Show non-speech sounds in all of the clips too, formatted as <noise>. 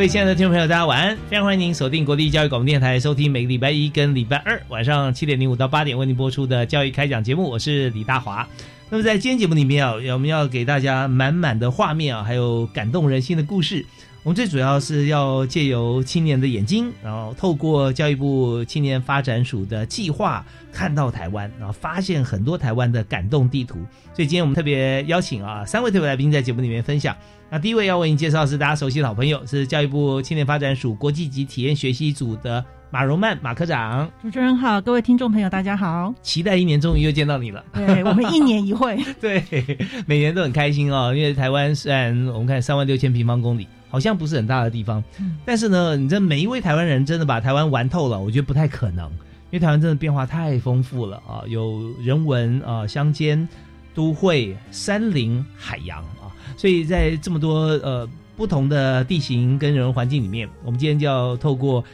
各位亲爱的听众朋友，大家晚安！非常欢迎您锁定国立教育广播电台，收听每个礼拜一跟礼拜二晚上七点零五到八点为您播出的教育开讲节目。我是李大华。那么在今天节目里面啊，我们要给大家满满的画面啊，还有感动人心的故事。我们最主要是要借由青年的眼睛，然后透过教育部青年发展署的计划，看到台湾，然后发现很多台湾的感动地图。所以今天我们特别邀请啊三位特别来宾在节目里面分享。那第一位要为您介绍是大家熟悉的好朋友，是教育部青年发展署国际级体验学习组的马荣曼马科长。主持人好，各位听众朋友大家好，期待一年终于又见到你了。对我们一年一会，<laughs> 对，每年都很开心哦。因为台湾虽然我们看三万六千平方公里，好像不是很大的地方，但是呢，你这每一位台湾人真的把台湾玩透了，我觉得不太可能，因为台湾真的变化太丰富了啊，有人文啊、乡间、都会、山林、海洋啊。所以在这么多呃不同的地形跟人文环境里面，我们今天就要透过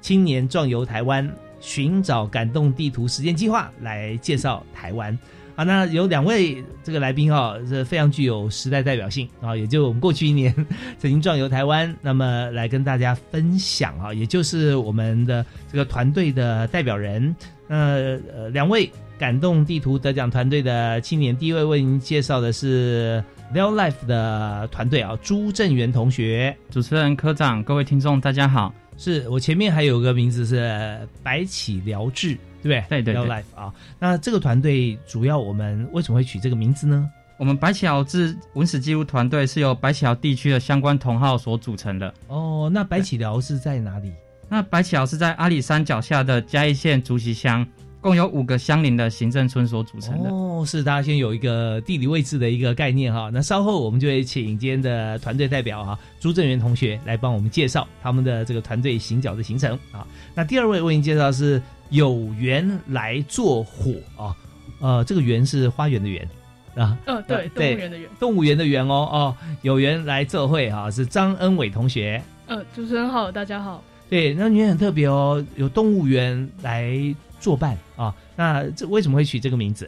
青年壮游台湾，寻找感动地图实践计划来介绍台湾。啊，那有两位这个来宾哈，是非常具有时代代表性啊，也就我们过去一年 <laughs> 曾经壮游台湾，那么来跟大家分享啊，也就是我们的这个团队的代表人，呃呃，两位感动地图得奖团队的青年，第一位为您介绍的是。Real Life 的团队啊，朱正元同学，主持人科长，各位听众，大家好。是我前面还有个名字是白起疗治，对不对？对对 Life 啊，那这个团队主要我们为什么会取这个名字呢？我们白起疗治文史记录团队是由白起疗地区的相关同号所组成的。哦，那白起疗是在哪里？那白起疗是在阿里山脚下的嘉义县竹崎乡。共有五个相邻的行政村所组成的哦，是大家先有一个地理位置的一个概念哈。那稍后我们就会请今天的团队代表哈朱正元同学来帮我们介绍他们的这个团队行脚的行程啊。那第二位为您介绍是有缘来做火啊，呃，这个缘是花园的园啊，嗯，对，动物园的园，动物园的园哦哦，有缘来这会哈，是张恩伟同学。呃，主持人好，大家好。对，那园很特别哦，有动物园来。作伴啊，那这为什么会取这个名字？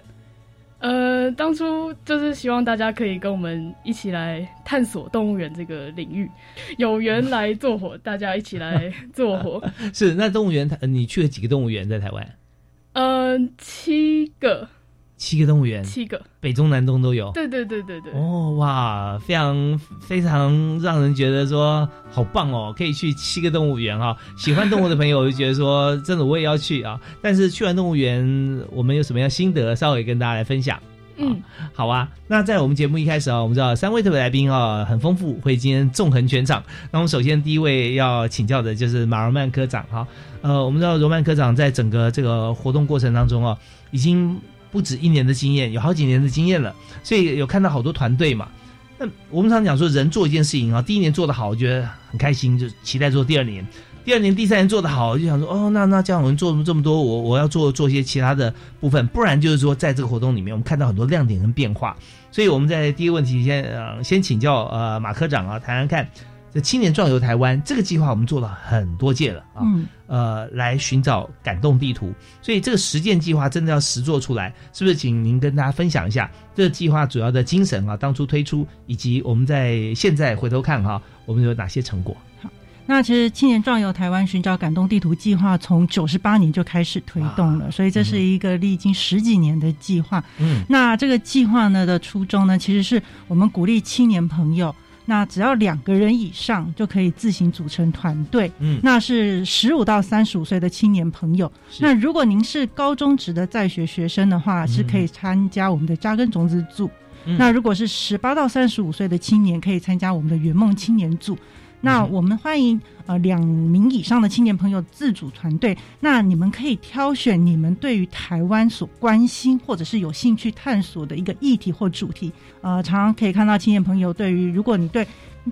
呃，当初就是希望大家可以跟我们一起来探索动物园这个领域，<laughs> 有缘来做火，大家一起来做火。<laughs> 是，那动物园，你去了几个动物园在台湾？嗯，七个。七个动物园，七个，北中南东都有。对对对对对。哦哇，非常非常让人觉得说好棒哦，可以去七个动物园哈。喜欢动物的朋友就觉得说，真的我也要去啊。但是去完动物园，我们有什么样心得，稍微跟大家来分享。嗯，好啊。那在我们节目一开始啊，我们知道三位特别来宾啊很丰富，会今天纵横全场。那我们首先第一位要请教的就是马荣曼科长哈。呃，我们知道荣曼科长在整个这个活动过程当中啊，已经。不止一年的经验，有好几年的经验了，所以有看到好多团队嘛。那我们常讲说，人做一件事情啊，第一年做得好，我觉得很开心，就期待做第二年；第二年、第三年做得好，就想说，哦，那那这样我们做这么多，我我要做做些其他的部分，不然就是说，在这个活动里面，我们看到很多亮点跟变化。所以我们在第一个问题先呃先请教呃马科长啊，谈谈看。青年壮游台湾这个计划，我们做了很多届了啊，呃，来寻找感动地图。所以这个实践计划真的要实做出来，是不是？请您跟大家分享一下这个计划主要的精神啊，当初推出以及我们在现在回头看哈，我们有哪些成果？好，那其实青年壮游台湾寻找感动地图计划从九十八年就开始推动了，所以这是一个历经十几年的计划。嗯，那这个计划呢的初衷呢，其实是我们鼓励青年朋友，那只要两个人以上就可以自行组成团队。嗯那是十五到三十五岁的青年朋友。那如果您是高中职的在学学生的话，是可以参加我们的扎根种子组。嗯那如果是十八到三十五岁的青年，可以参加我们的圆梦青年组。那嗯我们欢迎呃两名以上的青年朋友自主团队。那你们可以挑选你们对于台湾所关心或者是有兴趣探索的一个议题或主题。呃，常常可以看到青年朋友对于如果你对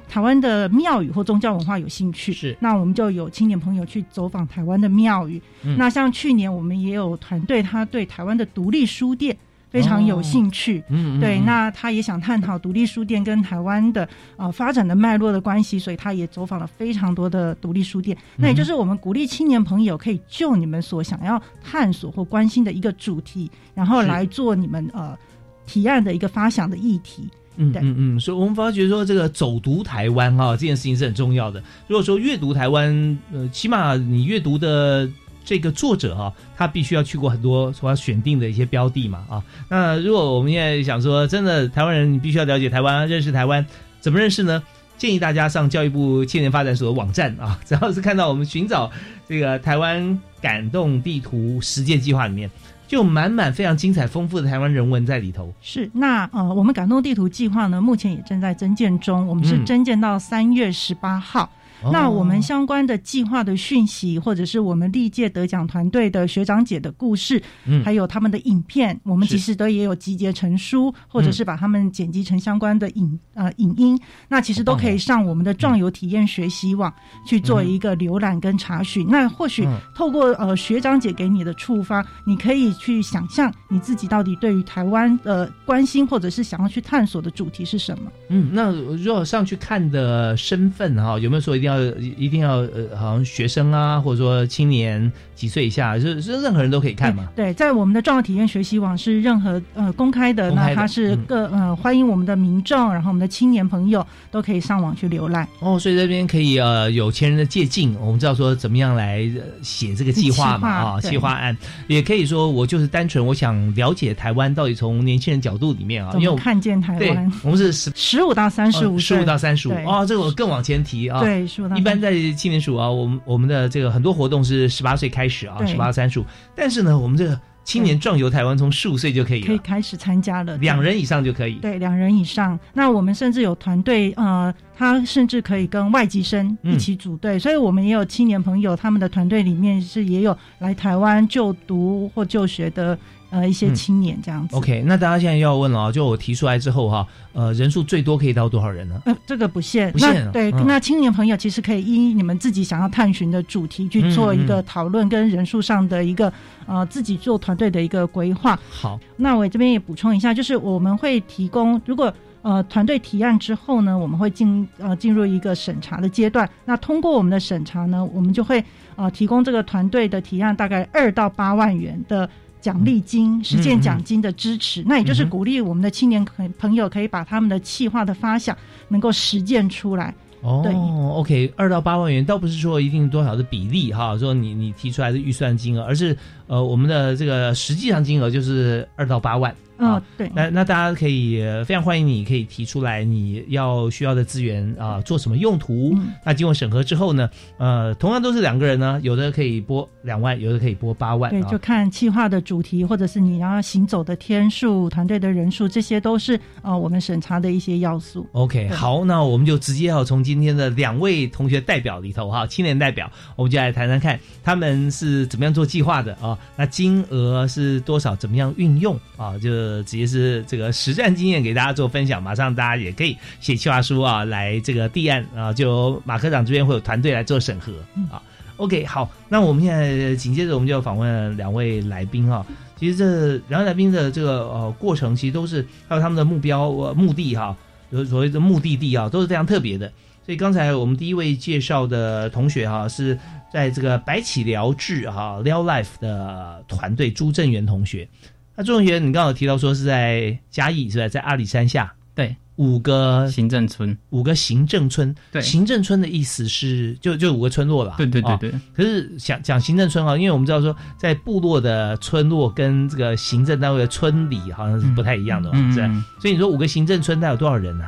台湾的庙宇或宗教文化有兴趣，是那我们就有青年朋友去走访台湾的庙宇。嗯那像去年我们也有团队，他对台湾的独立书店非常有兴趣。嗯，嗯对，嗯那他也想探讨独立书店跟台湾的呃发展的脉络的关系，所以他也走访了非常多的独立书店。那也就是我们鼓励青年朋友可以就你们所想要探索或关心的一个主题，然后来做你们呃提案的一个发想的议题。嗯嗯嗯，所以我们发觉说，这个走读台湾啊、这件事情是很重要的。如果说阅读台湾，呃，起码你阅读的这个作者哈、他必须要去过很多所要选定的一些标的嘛啊。那如果我们现在想说，真的台湾人你必须要了解台湾，认识台湾，怎么认识呢？建议大家上教育部青年发展所的网站啊，<laughs> 只要是看到我们寻找这个台湾感动地图实践计划里面，就有满满非常精彩丰富的台湾人文在里头。是，那呃，我们感动地图计划呢，目前也正在增建中，我们是嗯增建到三月十八号。那我们哦相关的计划的讯息，或者是我们历届得奖团队的学长姐的故事，嗯。还有他们的影片，我们其实都也有集结成书，或者是把他们剪辑成相关的影呃影音，那其实都可以上我们的壮游体验学习网去做一个浏览跟查询。那或许嗯。透过呃学长姐给你的触发，你可以去想象你自己到底对于台湾呃关心或者是想要去探索的主题是什么。嗯，那如果上去看的身份哈、有没有说一定要一定要呃，好像学生啊，或者说青年几岁以下，是是任何人都可以看嘛？对，在我们的重要体验学习网是任何呃公开的，开的那它是嗯各、呃欢迎我们的民众，然后我们的青年朋友都可以上网去浏览。哦，所以这边可以呃有钱人的借鉴，我们知道说怎么样来呃写这个计划嘛啊，计划对计划案，也可以说我就是单纯我想了解台湾到底从年轻人角度里面啊，怎么因为我看见台对湾？我们是十十五到三十五，十五到三十五哦，这个我更往前提啊，对，十五到35一般在青年署啊，我们我们的这个很多活动是十八岁开始啊，对。十八到三十五，但是呢，我们这个青年壮游台湾从十五岁就可以了，可以开始参加了，两人以上就可以。对两人以上。那我们甚至有团队，呃，他甚至可以跟外籍生嗯一起组队，所以我们也有青年朋友，他们的团队里面是也有来台湾就读或就学的呃一些嗯青年这样子。OK，那大家现在要问了啊，就我提出来之后哈，呃，人数最多可以到多少人呢？呃，这个不限，不限对，嗯那青年朋友其实可以依你们自己想要探寻的主题去做一嗯个讨论，跟人数上的一个呃自己做团队的一个规划。好，那我这边也补充一下，就是我们会提供，如果呃团队提案之后呢，我们会进呃进入一个审查的阶段。那通过我们的审查呢，我们就会呃提供这个团队的提案大概二到八万元的。奖励金、实践奖金的支持，那也就是鼓励我们的青年朋朋友可以把他们的企划的发想能够实践出来。对哦，OK，二到八万元倒不是说一定多少的比例哈，说你你提出来的预算金额，而是呃我们的这个实际上金额就是二到八万。嗯、啊对，那那大家可以呃非常欢迎你可以提出来你要需要的资源啊、做什么用途？嗯那经过审核之后呢，呃，同样都是两个人呢，有的可以拨两万，有的可以拨八万对，啊就。看计划的主题，或者是你要行走的天数、团队的人数，这些都是呃我们审查的一些要素。OK，好，那我们就直接要从今天的两位同学代表里头哈，青年代表，我们就来谈谈看他们是怎么样做计划的啊？那金额是多少？怎么样运用啊？就呃直接是这个实战经验给大家做分享。马上大家也可以写计划书啊，来这个递案啊，就马科长这边会有团队来做审核啊。OK，好，那我们现在紧接着我们就访问两位来宾哈、其实这两位来宾的这个呃过程，其实都是还有他们的目标、呃、目的哈、有所谓的目的地啊，都是非常特别的。所以刚才我们第一位介绍的同学哈、是在这个白起疗治哈、撩 Life 的团队朱正元同学。那朱同学，你刚好提到说是在嘉义是吧？在阿里山下对，五个行政村，五个行政村。对行政村的意思是就就五个村落了。啊对对对对，可是想讲行政村啊，因为我们知道说，在部落的村落跟这个行政单位的村里好像是不太一样的嘛，是吧？嗯，所以你说五个行政村，它有多少人呢、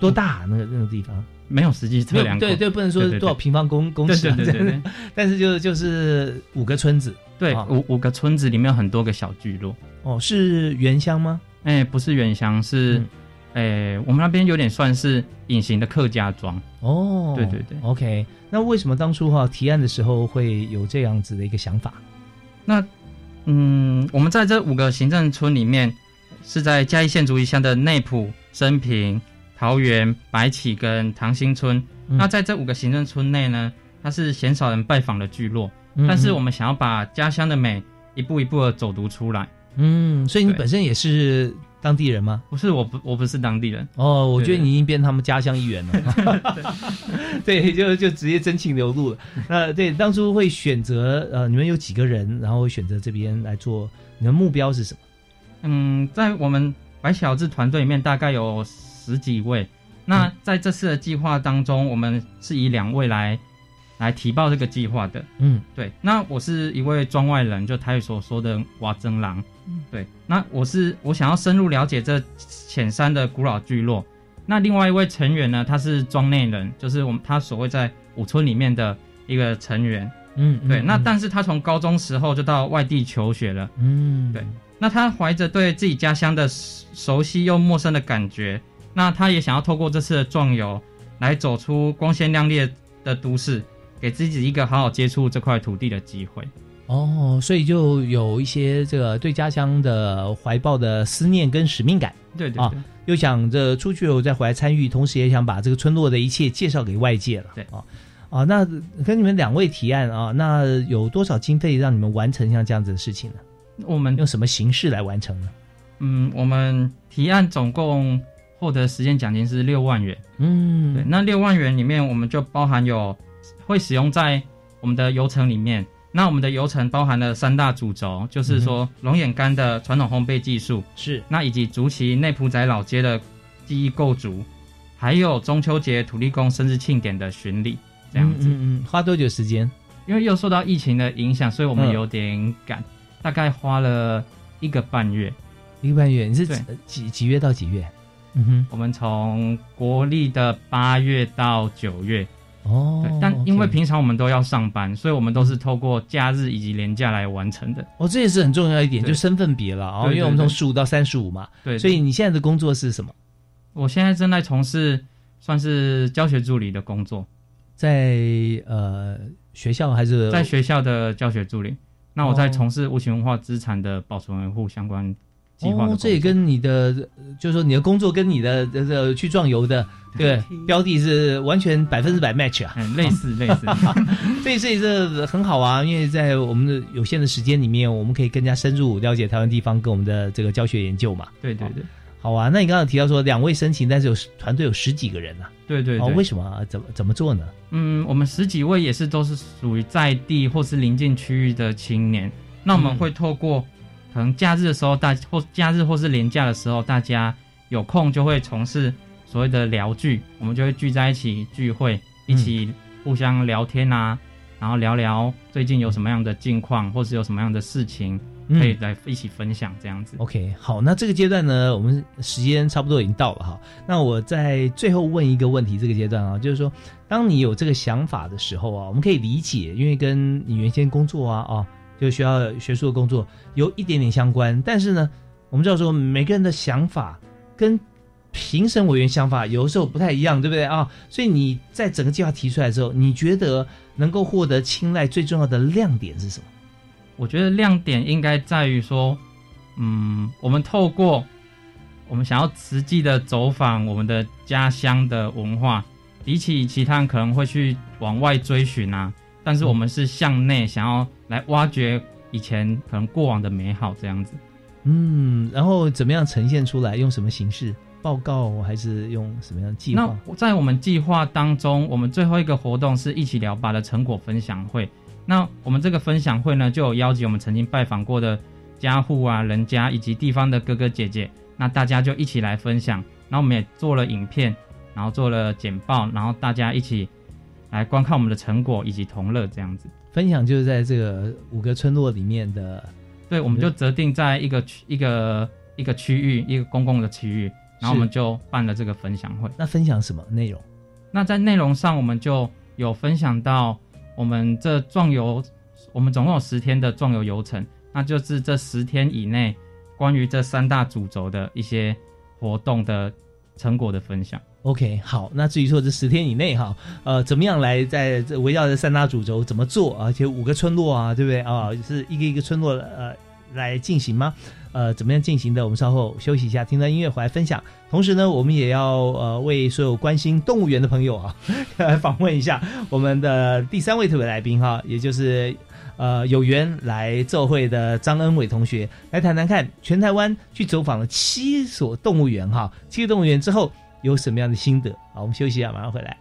多大、啊、那个那个地方？没有实际测量过，对对，不能说多少平方公公对尺、啊，对对对对 <laughs> 但是就就是五个村子对啊，五五个村子里面有很多个小聚落，哦，是原乡吗？哎，不是原乡，是嗯，哎，我们那边有点算是隐形的客家庄，哦，对对对，OK。那为什么当初哈、提案的时候会有这样子的一个想法？那嗯，我们在这五个行政村里面，是在嘉义县竹崎乡的内埔、升平、桃园、白起跟唐兴村。嗯那在这五个行政村内呢，它是鲜少人拜访的聚落，嗯但是我们想要把家乡的美一步一步的走读出来。嗯，所以你本身也是当地人吗？不是，我不我不是当地人，哦，我觉得你已经变他们家乡一员了。<laughs> <laughs> 对，就就直接真情流露了。那对，当初会选择呃，你们有几个人，然后会选择这边来做，你的目标是什么？嗯，在我们白小智团队里面大概有十几位。那在这次的计划当中，我们是以两位来来提报这个计划的。嗯对，那我是一位庄外人，就台语所说的瓦增郎。对，那我是我想要深入了解这浅山的古老聚落。那另外一位成员呢，他是庄内人，就是我们他所谓在五村里面的一个成员。嗯，对，那嗯但是他从高中时候就到外地求学了。嗯，对那他怀着对自己家乡的熟熟悉又陌生的感觉，那他也想要透过这次的壮游，来走出光鲜亮丽的都市，给自己一个好好接触这块土地的机会。哦，所以就有一些这个对家乡的怀抱的思念跟使命感，啊对对啊，又想着出去后再回来参与，同时也想把这个村落的一切介绍给外界了。对啊啊，那跟你们两位提案啊，那有多少经费让你们完成像这样子的事情呢？我们用什么形式来完成呢？嗯，我们提案总共获得时间奖金是六万元。嗯，对，那六万元里面我们就包含有会使用在我们的游程里面。那我们的游程包含了三大主轴，就是说龙眼干的传统烘焙技术，是那以及竹崎内埔仔老街的记忆构筑，还有中秋节土地公生日庆典的巡礼，这样子。嗯嗯嗯，花多久时间？因为又受到疫情的影响，所以我们嗯有点赶，大概花了一个半月。一个半月，你是几几几月到几月？嗯哼，我们从国历的八月到九月，哦对，，但因为平常我们都要上班，所以我们都是透过假日以及年假来完成的。哦，这也是很重要一点，就身份别了哦，对对因为我们从对十五到三十五嘛，对，所以你现在的工作是什么？我现在正在从事算是教学助理的工作，在呃学校还是在学校的教学助理。那我哦在从事无形文化资产的保存维护相关计划的、，哦这也跟你的，呃就是说你的工作跟你的这个去壮游的对标的是完全百分之百 match 啊，嗯类似类似，<laughs> 所以所以这很好啊，因为在我们的有限的时间里面，我们可以更加深入了解台湾地方跟我们的这个教学研究嘛。对对对好啊，那你刚刚提到说两位申请，但是有团队有十几个人啊，哦，对对哦。为什么啊？怎么怎么做呢？嗯，我们十几位也是都是属于在地或是邻近区域的青年。那我们嗯会透过可能假日的时候，大或假日或是年假的时候，大家有空就会从事所谓的聊聚，我们就会聚在一起聚会，一起互相聊天啊，然后聊聊最近有什么样的近况，或是有什么样的事情嗯可以来一起分享这样子。OK，好，那这个阶段呢，我们时间差不多已经到了哈。那我在最后问一个问题，这个阶段啊，就是说，当你有这个想法的时候啊，我们可以理解，因为跟你原先工作啊啊，就学校学术的工作有一点点相关，但是呢，我们知道说每个人的想法跟评审委员想法有的时候不太一样，对不对啊？所以你在整个计划提出来之后，你觉得能够获得青睐最重要的亮点是什么？我觉得亮点应该在于说，嗯，我们透过我们想要实际的走访我们的家乡的文化，比起其他人可能会去往外追寻啊，但是我们是向内想要来挖掘以前可能过往的美好这样子。嗯，然后怎么样呈现出来？用什么形式？报告还是用什么样的计划那划？在我们计划当中，我们最后一个活动是一起聊吧的成果分享会。那我们这个分享会呢，就有邀请我们曾经拜访过的家户啊、人家以及地方的哥哥姐姐那大家就一起来分享。然后我们也做了影片，然后做了简报，然后大家一起来观看我们的成果以及同乐这样子。分享就是在这个五个村落里面的，对，我们就择定在一个区一个一个区域一个公共的区域，然后我们就办了这个分享会。那分享什么内容？那在内容上，我们就有分享到我们这壮游，我们总共有十天的壮游游程，那就是这十天以内关于这三大主轴的一些活动的成果的分享。OK，好，那至于说这十天以内哈，呃，怎么样来在这围绕着三大主轴怎么做，而且五个村落啊，对不对啊？是一个一个村落呃来进行吗？呃，怎么样进行的？我们稍后休息一下，听段音乐回来分享。同时呢，我们也要呃为所有关心动物园的朋友啊，来 <laughs> 访问一下我们的第三位特别来宾哈，也就是呃有缘来奏会的张恩伟同学，来谈谈看全台湾去走访了七所动物园哈，七个动物园之后。有什么样的心得？好，我们休息一下，马上回来。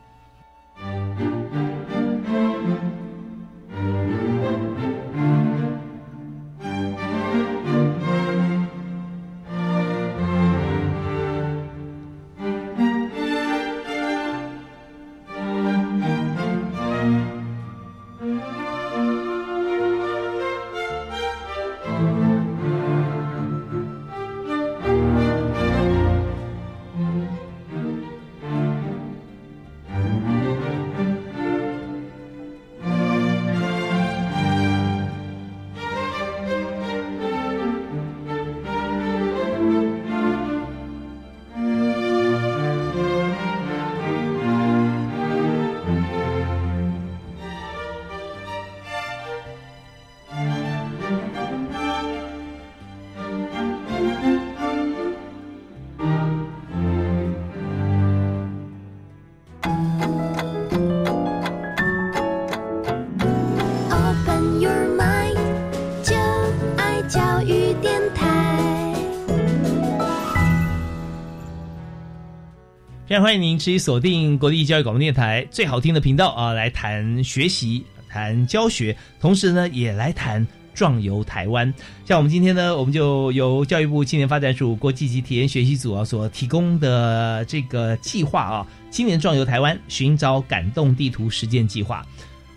欢迎您持续锁定国立教育广播电台最好听的频道啊，来谈学习、谈教学，同时呢也来谈壮游台湾。像我们今天呢，我们就由教育部青年发展署国际级体验学习组啊所提供的这个计划啊，青年壮游台湾，寻找感动地图实践计划。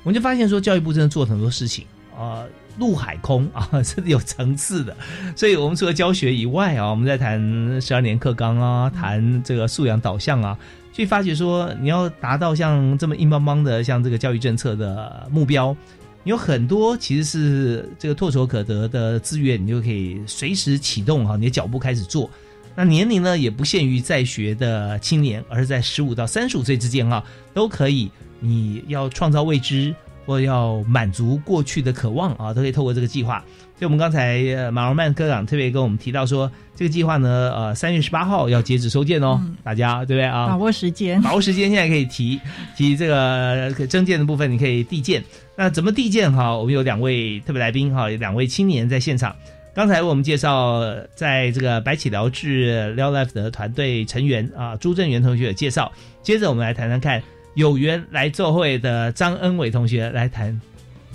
我们就发现说，教育部真的做了很多事情、呃陆海空 <laughs> 啊，是有层次的。所以，我们除了教学以外啊，我们在谈十二年课纲啊，谈这个素养导向啊，去发觉说，你要达到像这么硬邦邦的像这个教育政策的目标，你有很多其实是这个唾手可得的资源，你就可以随时启动哈，你的脚步开始做。那年龄呢，也不限于在学的青年，而是在十五到三十五岁之间哈，都可以。你要创造未知，或要满足过去的渴望啊，都可以透过这个计划。所以，我们刚才呃马荣曼科长特别跟我们提到说，这个计划呢，呃，三月十八号要截止收件哦，大家对不对啊？把握时间，把握时间，现在可以提提这个征件的部分，你可以递件。那怎么递件哈？我们有两位特别来宾哈，有两位青年在现场。刚才为我们介绍，在这个白起疗治疗 Life 的团队成员啊，朱正元同学有介绍。接着我们来谈谈看，有缘来做会的张恩伟同学来谈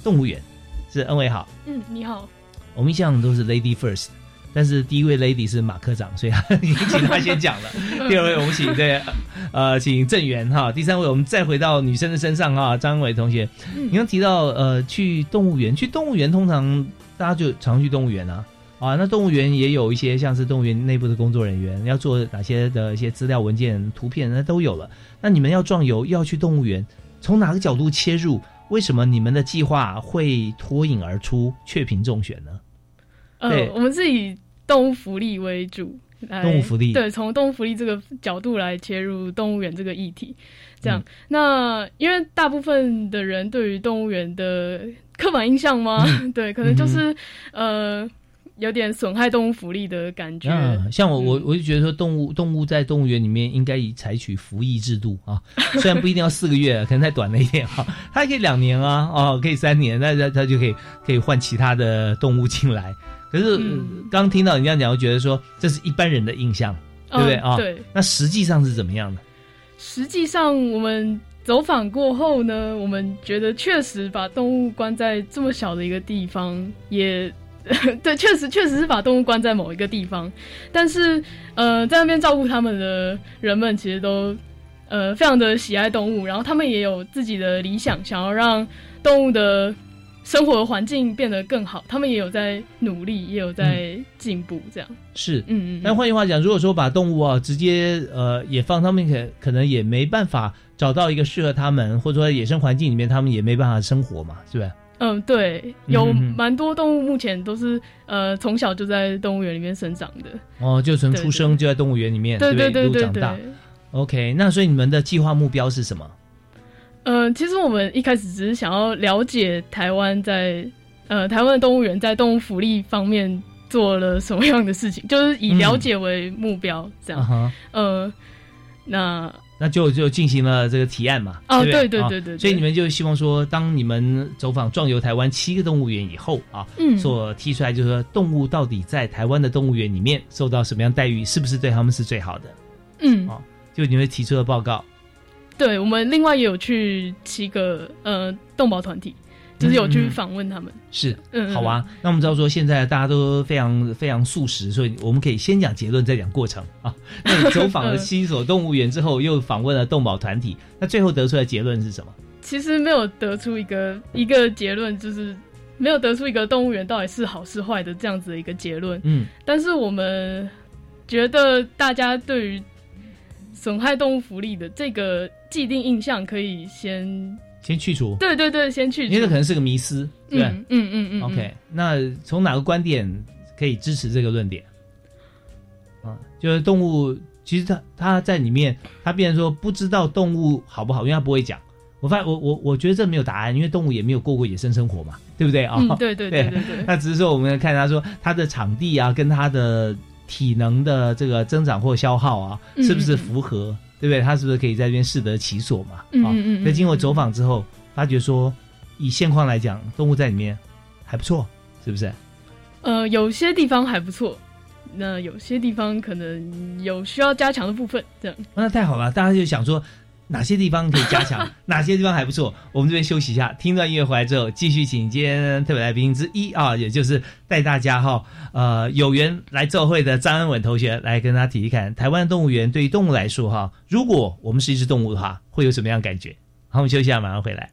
动物园。是恩伟好，嗯，你好，我们一向都是 Lady First，但是第一位 Lady 是马科长，所以 <laughs> 已经请他先讲了。<laughs> 第二位我们请对呃请郑源哈，第三位我们再回到女生的身上哈，张伟同学，嗯你刚提到呃去动物园，去动物园通常大家就常去动物园啊。啊，那动物园也有一些像是动物园内部的工作人员要做哪些的一些资料文件、图片，那都有了。那你们要壮游，又要去动物园，从哪个角度切入？为什么你们的计划会脱颖而出，雀屏中选呢？对呃，我们是以动物福利为主，动物福利对，从动物福利这个角度来切入动物园这个议题。这样，嗯那因为大部分的人对于动物园的刻板印象吗？<laughs> 对，可能就是、呃有点损害动物福利的感觉。嗯，像我我我就觉得说，动物动物在动物园里面应该以采取服役制度啊，<laughs> 虽然不一定要四个月，可能太短了一点哈，<laughs> 它还可以两年啊，哦，可以三年，那它它就可以可以换其他的动物进来。可是刚听到你这样讲，我觉得说这是一般人的印象，对不对啊？嗯对，那实际上是怎么样的？实际上我们走访过后呢，我们觉得确实把动物关在这么小的一个地方，也 <laughs> 对，确实确实是把动物关在某一个地方，但是呃，在那边照顾他们的人们其实都呃非常的喜爱动物，然后他们也有自己的理想，想要让动物的生活环境变得更好，他们也有在努力，也有在进步，这样。是，嗯嗯。但换句话讲，如果说把动物啊直接呃也放他们可可能也没办法找到一个适合他们，或者说野生环境里面他们也没办法生活嘛，是不是？嗯，对，有蛮多动物目前都是呃从小就在动物园里面生长的。哦，就从出生就在动物园里面，对对对对长大对。。OK，那所以你们的计划目标是什么？呃，其实我们一开始只是想要了解台湾在呃台湾的动物园在动物福利方面做了什么样的事情，就是以了解为目标这样。啊哈，呃，那那就就进行了这个提案嘛。哦对对啊对对对对对所以你们就希望说，当你们走访壮游台湾七个动物园以后啊，嗯所提出来就是说，动物到底在台湾的动物园里面受到什么样待遇，是不是对他们是最好的？嗯，哦就你们提出的报告。对我们另外也有去七个呃动保团体，就是有去访问他们。是，嗯好啊。那我们知道说现在大家都非常非常素食，所以我们可以先讲结论，再讲过程啊。<laughs> 那你走访了七所动物园之后，又访问了动保团体，<laughs> 那最后得出来的结论是什么？其实没有得出一个一个结论，就是没有得出一个动物园到底是好是坏的这样子的一个结论。嗯，但是我们觉得大家对于损害动物福利的这个既定印象可以先，先去除，对对对，先去除。因为这可能是个迷思，对不对？嗯嗯嗯嗯 OK，那从哪个观点可以支持这个论点？啊，就是动物，其实它它在里面，它变成说不知道动物好不好，因为它不会讲。我发现我我我觉得这没有答案，因为动物也没有过过野生生活嘛，对不对啊？嗯对对对对对那只是说我们看他说它的场地啊，跟它的体能的这个增长或消耗啊，嗯是不是符合？对不对？他是不是可以在这边适得其所嘛？啊嗯嗯嗯嗯那经过走访之后，发觉说以现况来讲，动物在里面还不错，是不是？呃，有些地方还不错，那有些地方可能有需要加强的部分，这样。那太好了，大家就想说哪些地方可以加强，<laughs> 哪些地方还不错。我们这边休息一下，听段音乐回来之后，继续请今天特别来宾之一啊，也就是带大家哈呃有缘来奏会的张安稳同学来跟大家提一看，台湾动物园对于动物来说哈，如果我们是一只动物的话，会有什么样的感觉？好，我们休息一下，马上回来。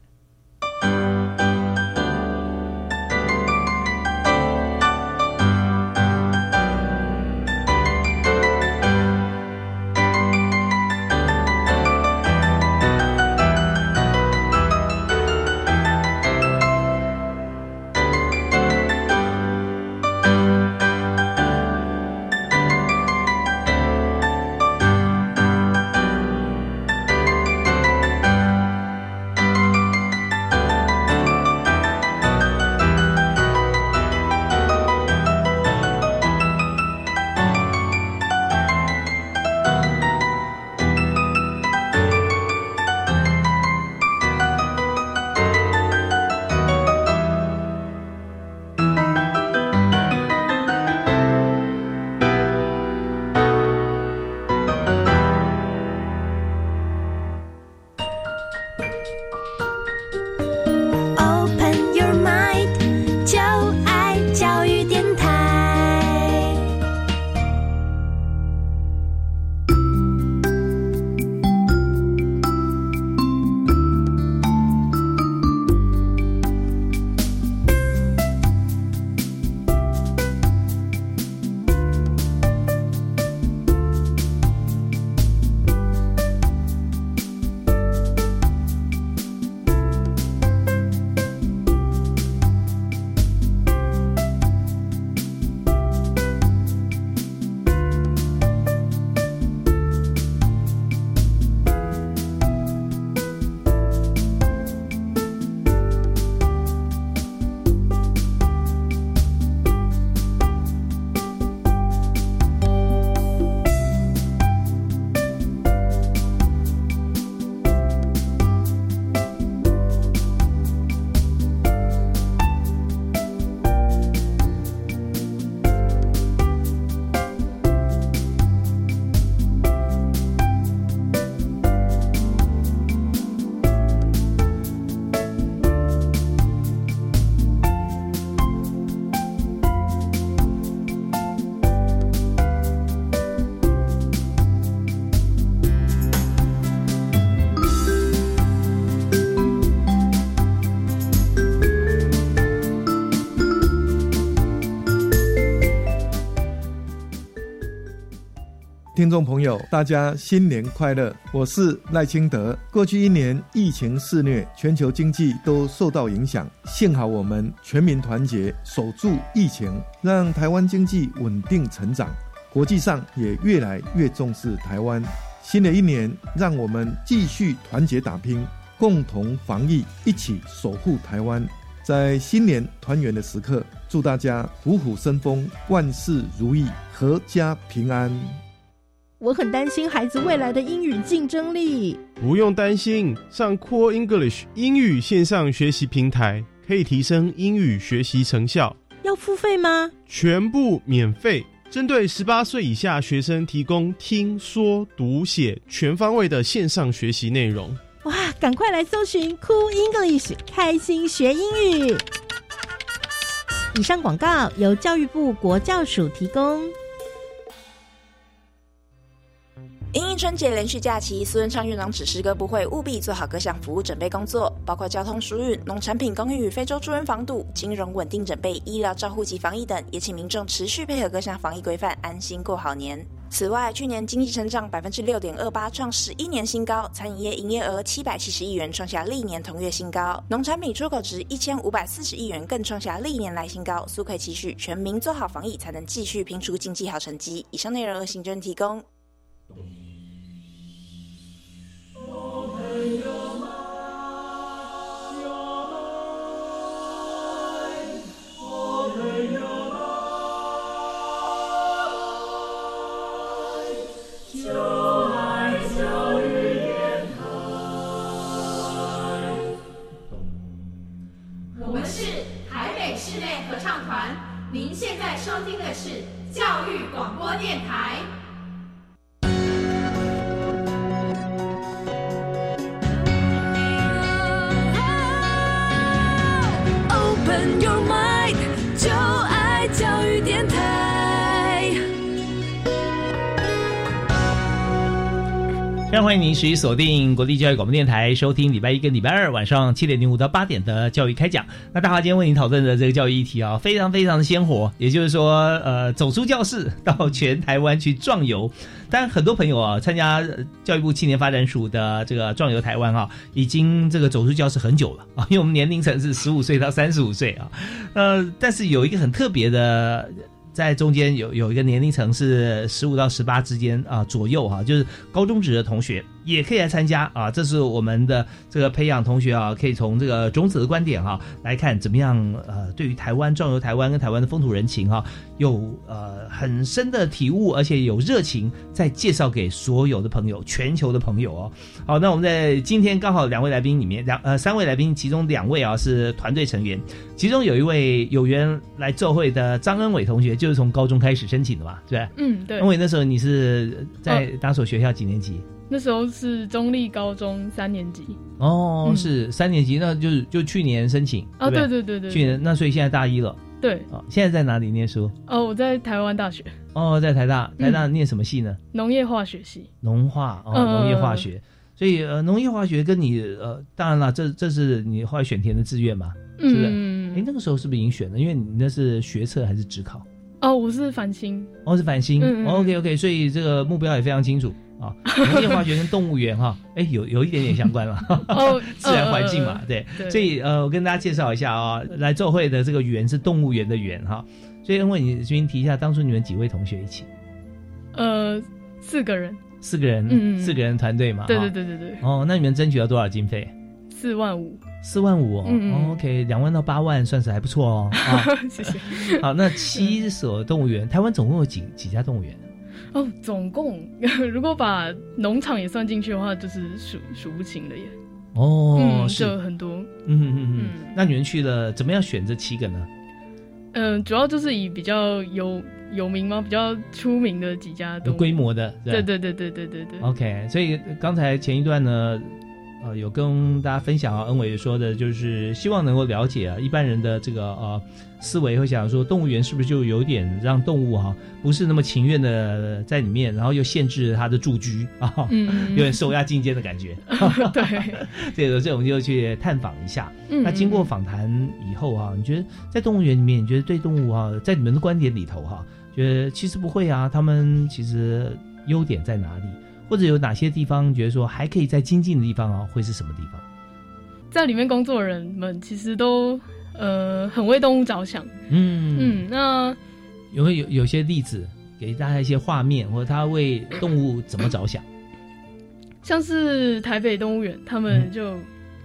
听众朋友，大家新年快乐！我是赖清德。过去一年疫情肆虐，全球经济都受到影响，幸好我们全民团结，守住疫情，让台湾经济稳定成长。国际上也越来越重视台湾。新的一年，让我们继续团结打拼，共同防疫，一起守护台湾。在新年团圆的时刻，祝大家虎虎生风，万事如意，阖家平安。我很担心孩子未来的英语竞争力。不用担心，上 Cool English 英语线上学习平台可以提升英语学习成效。要付费吗？全部免费，针对十八岁以下学生提供听说读写全方位的线上学习内容。哇，赶快来搜寻 Cool English，开心学英语。以上广告由教育部国教署提供。春节连续假期，苏文昌院长指示各部会务必做好各项服务准备工作，包括交通疏运、农产品供应与非洲猪瘟防堵、金融稳定准备、医疗照护及防疫等，也请民众持续配合各项防疫规范，安心过好年。此外，去年经济成长百分之六点二八，创十一年新高；餐饮业营业额七百七十亿元，创下历年同月新高；农产品出口值一千五百四十亿元，更创下历年来新高。苏奎期许全民做好防疫，才能继续拼出经济好成绩。以上内容由行政提供。欢迎您持续锁定国立教育广播电台，收听礼拜一跟礼拜二晚上七点零五到八点的教育开讲。那大华今天为您讨论的这个教育议题啊，非常非常的鲜活，也就是说，呃，走出教室到全台湾去壮游。当然，很多朋友啊，参加教育部青年发展署的这个壮游台湾啊，已经这个走出教室很久了啊，因为我们年龄层是十五岁到三十五岁啊，呃，但是有一个很特别的。在中间有有一个年龄层是十五到十八之间啊左右哈、就是高中职的同学。也可以来参加啊。这是我们的这个培养同学啊，可以从这个种子的观点哈、来看怎么样呃，对于台湾壮游台湾跟台湾的风土人情哈、有呃很深的体悟，而且有热情，再介绍给所有的朋友，全球的朋友哦。好，那我们在今天刚好两位来宾里面，两呃三位来宾，其中两位啊是团队成员，其中有一位有缘来做会的张恩伟同学，就是从高中开始申请的嘛，对？嗯，对恩。伟那时候你是在哪所学校几年级？那时候是中立高中三年级。哦，嗯是三年级，那就是就去年申请啊，对不对对对对，去年那所以现在大一了。对。哦，现在在哪里念书？哦，我在台湾大学哦，在台大，台大嗯念什么系呢？农业化学系。农化哦，嗯农业化学。所以呃，农业化学跟你呃，当然了，这这是你后来选填的志愿嘛，是不是？嗯哎，那个时候是不是已经选了？因为你那是学测还是职考？哦，我是繁星。哦，是繁星。嗯嗯 OK OK，所以这个目标也非常清楚啊。农业化学跟动物园哈，<laughs> 哎，有有一点点相关了。<laughs> 哦 <laughs> 自然环境嘛，呃对。对所以呃，我跟大家介绍一下啊，来做会的这个园是动物园的园哈。所以恩伟，你这边提一下，当初你们几位同学一起？呃，四个人。四个人，嗯嗯四个人团队嘛。对对对对对，哦，那你们争取了多少经费？四万五。四万五哦、嗯嗯哦，OK，两万到八万算是还不错哦。啊，谢谢。好，那七所动物园，台湾总共有几几家动物园？哦，总共如果把农场也算进去的话，就是数数不清了耶。哦，嗯，是，就很多。嗯嗯嗯嗯。那你们去了，怎么样选这七个呢？嗯、主要就是以比较有有名吗？比较出名的几家有规模的，对对对对对对对。OK，所以刚才前一段呢，呃，有跟大家分享啊，恩伟说的就是希望能够了解啊，一般人的这个呃思维会想说，动物园是不是就有点让动物哈、不是那么情愿的在里面，然后又限制它的住居啊，<laughs> 嗯有点受压进监的感觉。<laughs> <laughs> 对，这个这我们就去探访一下。嗯那经过访谈以后啊，你觉得在动物园里面，你觉得对动物啊，在你们的观点里头哈、觉得其实不会啊，他们其实优点在哪里，或者有哪些地方觉得说还可以再精进的地方啊，会是什么地方？在里面工作的人们其实都呃很为动物着想。嗯嗯，那有没有有有些例子给大家一些画面，或者他为动物怎么着想？<coughs> 像是台北动物园，他们就、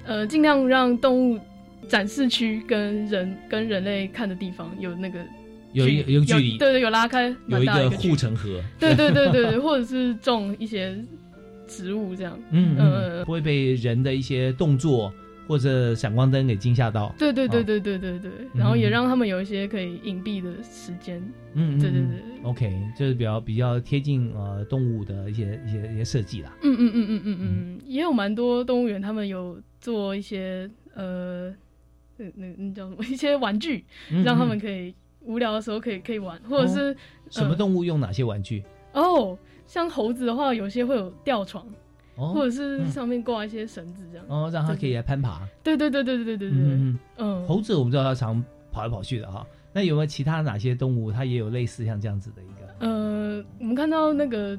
呃尽量让动物展示区跟人跟人类看的地方有那个有一个有距离。对对，有拉开蛮有一个护城河，对对对对对，或者是种一些植物这样。嗯呃嗯，不会被人的一些动作或者闪光灯给惊吓到。对对对哦对对对对，然后也让他们有一些可以隐蔽的时间。嗯，对对对。OK，就是比较比较贴近呃动物的一些一些一些设计啦。嗯嗯嗯嗯嗯。嗯，也有蛮多动物园，他们有做一些呃，那那那叫什么？<laughs> 一些玩具，嗯让他嗯。们可以无聊的时候可以可以玩，或者是、什么呃动物用哪些玩具？哦，像猴子的话，有些会有吊床，哦或者是嗯上面挂一些绳子这样。哦，让它可以来攀爬。对对对对对对对对，嗯嗯猴子我们知道它常跑来跑去的哈。那有没有其他哪些动物它也有类似像这样子的一个？呃，我们看到那个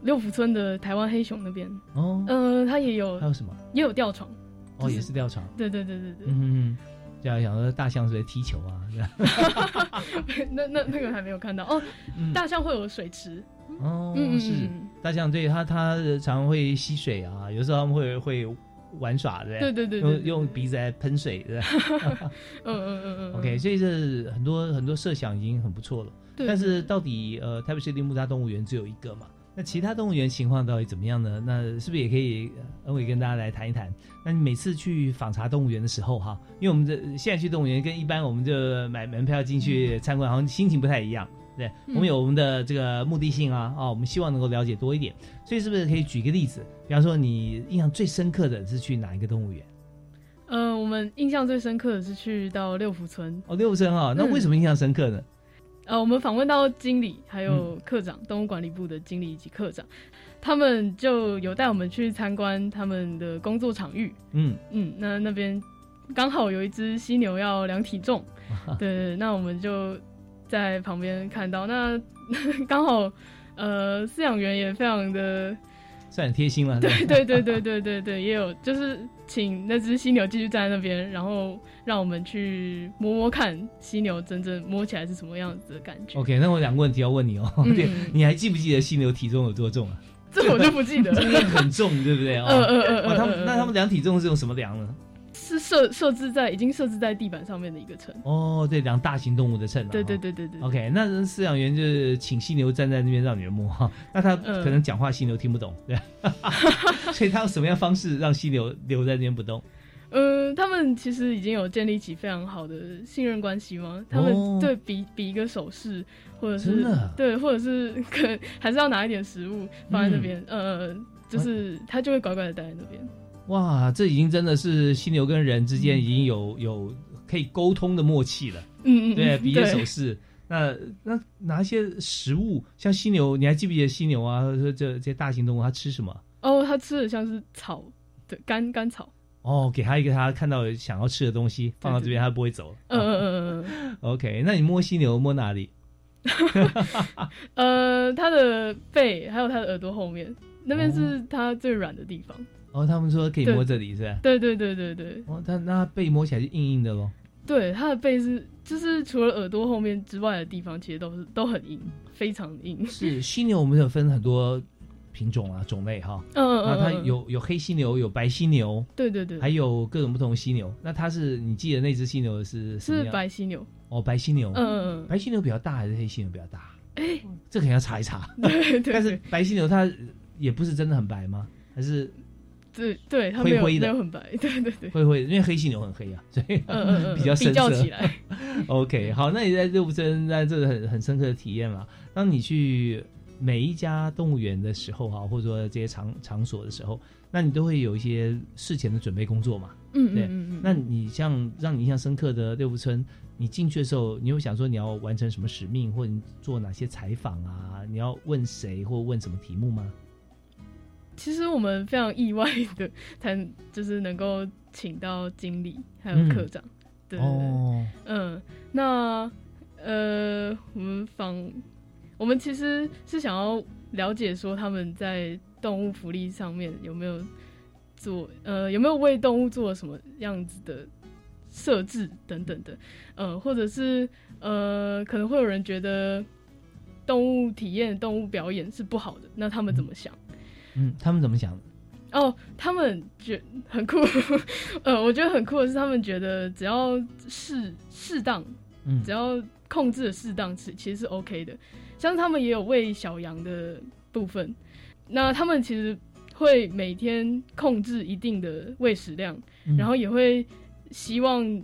六福村的台湾黑熊那边，哦，呃，它也有还有什么？也有吊床，哦，也是吊床。对对对对对，嗯嗯嗯。这样想说大象是在踢球啊？这样 <laughs> 那那那个还没有看到哦，嗯大象会有水池，哦，嗯嗯是嗯大象，对它它常会吸水啊，有时候他们会会玩耍，对不对对对对对用用鼻子来喷水，<laughs> 对不对嗯嗯嗯嗯 OK，所以这很多很多设想已经很不错了。对但是到底呃台北市立木栅动物园只有一个嘛？那其他动物园情况到底怎么样呢？那是不是也可以呃恩伟跟大家来谈一谈？那你每次去访查动物园的时候哈，因为我们这现在去动物园跟一般我们就买门票进去参观，好像心情不太一样。对，嗯我们有我们的这个目的性啊，哦，我们希望能够了解多一点，所以是不是可以举一个例子？比方说你印象最深刻的是去哪一个动物园？呃，我们印象最深刻的是去到六福村，哦，六福村啊，那为什么印象深刻呢？呃，我们访问到经理还有科长，动物管理部的经理以及科长，他们就有带我们去参观他们的工作场域。嗯嗯，那那边刚好有一只犀牛要量体重，<laughs> 对对，那我们就在旁边看到，那 <laughs> 刚好呃饲养员也非常的。算很贴心了。对对对对对对对，也有就是请那只犀牛继续站在那边，然后让我们去摸摸看犀牛真正摸起来是什么样子的感觉。OK，那我两个问题要问你哦。嗯 <laughs> 对，你还记不记得犀牛体重有多重啊？这我就不记得了 <laughs> 这很重，对不对？哦，嗯嗯嗯嗯哦他们那他们量体重是用什么量呢？是设设置在已经设置在地板上面的一个秤。哦，对，量大型动物的秤啊。对对哦对对对。OK，那饲养员就是请犀牛站在那边让你们摸哈，那他嗯可能讲话犀牛听不懂，对，<laughs> 所以他用什么样方式让犀牛留在那边不动？嗯，他们其实已经有建立起非常好的信任关系吗？他哦们对比比一个手势，或者是对，或者是 <laughs> 可还是要拿一点食物放在那边，嗯呃，就是他就会乖乖的待在那边。哇，这已经真的是犀牛跟人之间已经有有可以沟通的默契了。嗯嗯嗯对，比一手势。那那拿一些食物，像犀牛，你还记不记得犀牛啊？这这些大型动物，它吃什么？哦，它吃的像是草，对，干干草。哦，给它一个它看到想要吃的东西，放到这边它不会走。嗯嗯嗯嗯 <laughs> OK，那你摸犀牛摸哪里？嗯，<laughs> 呃，它的背还有它的耳朵后面，那边是它最软的地方。哦，他们说可以摸这里是吧？对对对对对哦，它那它背摸起来是硬硬的咯。对，它的背是就是除了耳朵后面之外的地方，其实都是都很硬，非常硬。是犀牛，我们有分很多品种啊，种类哈。嗯嗯嗯那它嗯有有黑犀牛，有白犀牛，对对对还有各种不同的犀牛。那它是你记得那只犀牛是是白犀牛。哦，白犀牛。嗯嗯嗯白犀牛比较大还是黑犀牛比较大？哎，这可能要查一查。对对但是白犀牛它也不是真的很白吗？还是对对，它没有灰灰的没有很白。对对对。灰灰的？因为黑犀牛很黑啊，所以嗯嗯嗯 <laughs> 比较深比较色起来。<laughs> OK，好，那你在六福村，那这个很很深刻的体验了。当你去每一家动物园的时候啊，或者说这些场场所的时候，那你都会有一些事前的准备工作嘛。对嗯对嗯嗯那你像让你印象深刻的六福村，你进去的时候，你有想说你要完成什么使命，或者你做哪些采访啊？你要问谁或问什么题目吗？其实我们非常意外的，才就是能够请到经理还有嗯科长。对对对，哦嗯，那呃，我们访，我们其实是想要了解说他们在动物福利上面有没有做呃有没有为动物做什么样子的设置等等的，呃，或者是呃可能会有人觉得动物体验、动物表演是不好的，那他们怎么想？嗯，他们怎么想的？哦，他们觉很酷，<laughs> 呃，我觉得很酷的是，他们觉得只要适适当，嗯只要控制的适当，其其实是 OK 的。像他们也有喂小羊的部分，那他们其实会每天控制一定的喂食量，嗯然后也会希望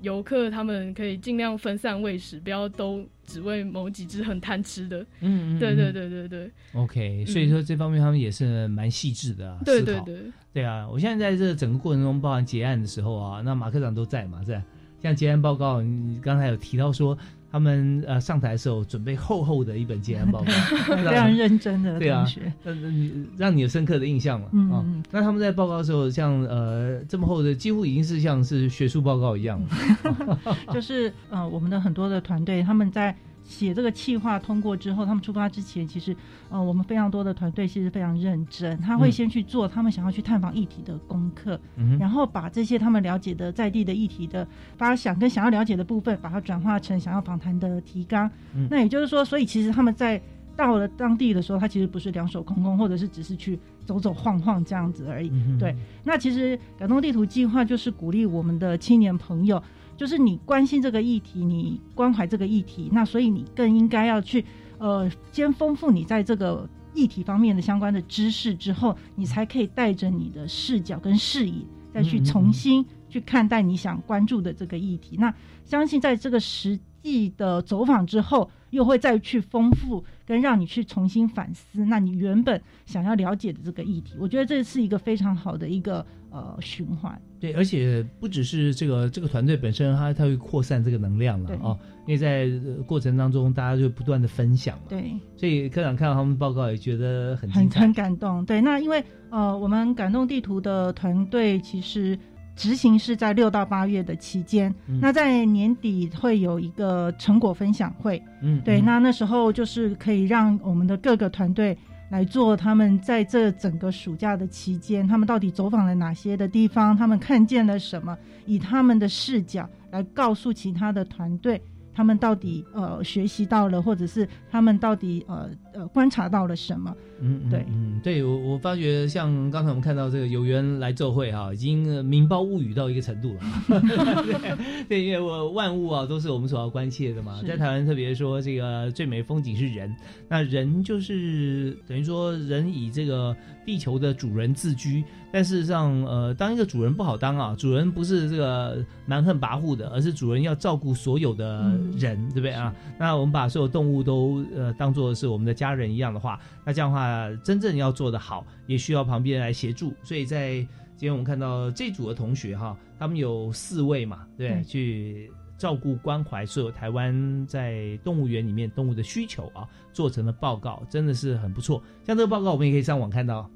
游客他们可以尽量分散喂食，不要都只为某几只很贪吃的。嗯嗯对对嗯对对对。OK，所以说这方面他们也是蛮细致的、啊，对对对对啊！我现在在这整个过程中，包含结案的时候啊，那马科长都在嘛，在？像结案报告，你刚才有提到说，他们呃上台的时候准备厚厚的一本结案报告，<laughs> 非常认真的对啊同学，那那你让你有深刻的印象嘛？啊嗯嗯那他们在报告的时候，像呃这么厚的，几乎已经是像是学术报告一样了。<laughs> 就是呃，我们的很多的团队他们在写这个企划通过之后，他们出发之前，其实呃，我们非常多的团队其实非常认真，他会嗯先去做他们想要去探访议题的功课，嗯然后把这些他们了解的在地的议题的发想跟想要了解的部分，把它转化成想要访谈的提纲。嗯那也就是说，所以其实他们在到了当地的时候，他其实不是两手空空，或者是只是去走走晃晃这样子而已。嗯对，那其实感动地图计划就是鼓励我们的青年朋友，就是你关心这个议题，你关怀这个议题，那所以你更应该要去呃，先丰富你在这个议题方面的相关的知识之后，你才可以带着你的视角跟视野，再去重新去看待你想关注的这个议题。那相信在这个实际的走访之后，又会再去丰富跟让你去重新反思，那你原本想要了解的这个议题，我觉得这是一个非常好的一个呃循环。对，而且不只是这个这个团队本身，它它会扩散这个能量了对哦，因为在呃过程当中，大家就不断的分享嘛。对，所以科长看到他们报告也觉得很很很。感动。对，那因为呃，我们感动地图的团队其实执行是在六到八月的期间，嗯那在年底会有一个成果分享会。嗯对，嗯那那时候就是可以让我们的各个团队。来做他们在这整个暑假的期间，他们到底走访了哪些的地方，他们看见了什么，以他们的视角来告诉其他的团队，他们到底呃学习到了，或者是他们到底呃呃观察到了什么。嗯，嗯对嗯，对我我发觉像刚才我们看到这个有缘来奏会哈、已经呃民胞物语到一个程度了。<laughs> 对，<laughs> 对，因为我万物啊都是我们所要关切的嘛，在台湾特别说这个最美的风景是人，那人就是等于说人以这个地球的主人自居，但事实上呃当一个主人不好当啊，主人不是这个蛮横跋扈的，而是主人要照顾所有的嗯人，对不对啊？那我们把所有动物都呃当做是我们的家人一样的话，那这样的话，真正要做得好，也需要旁边来协助。所以在今天我们看到这组的同学哈，他们有四位嘛，对去照顾关怀所有台湾在动物园里面动物的需求啊，做成了报告，真的是很不错。像这个报告，我们也可以上网看到。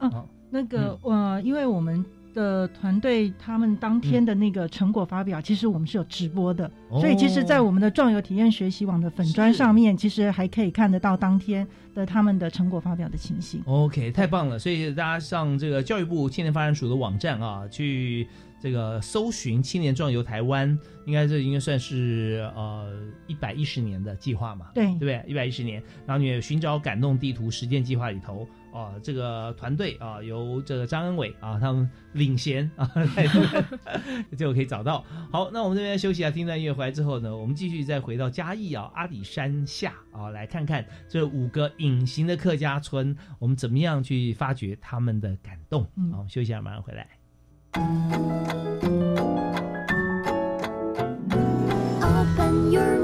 嗯，那个呃，因为我们的团队他们当天的那个成果发表，其实我们是有直播的，哦所以其实，在我们的壮游体验学习网的粉砖上面，其实还可以看得到当天的他们的成果发表的情形。OK，太棒了！所以大家上这个教育部青年发展署的网站啊，去这个搜寻“青年壮游台湾”，应该这应该算是呃一百一十年的计划嘛？对对不对？一百一十年，然后你也寻找感动地图实践计划里头啊、这个团队啊，由这个张恩伟啊他们领衔啊，在这个就可以找到。好，那我们这边休息一下，听段音乐回来之后呢，我们继续再回到嘉义啊阿里山下啊，来看看这五个隐形的客家村，我们怎么样去发掘他们的感动。嗯好，我们休息一下，马上回来。Open your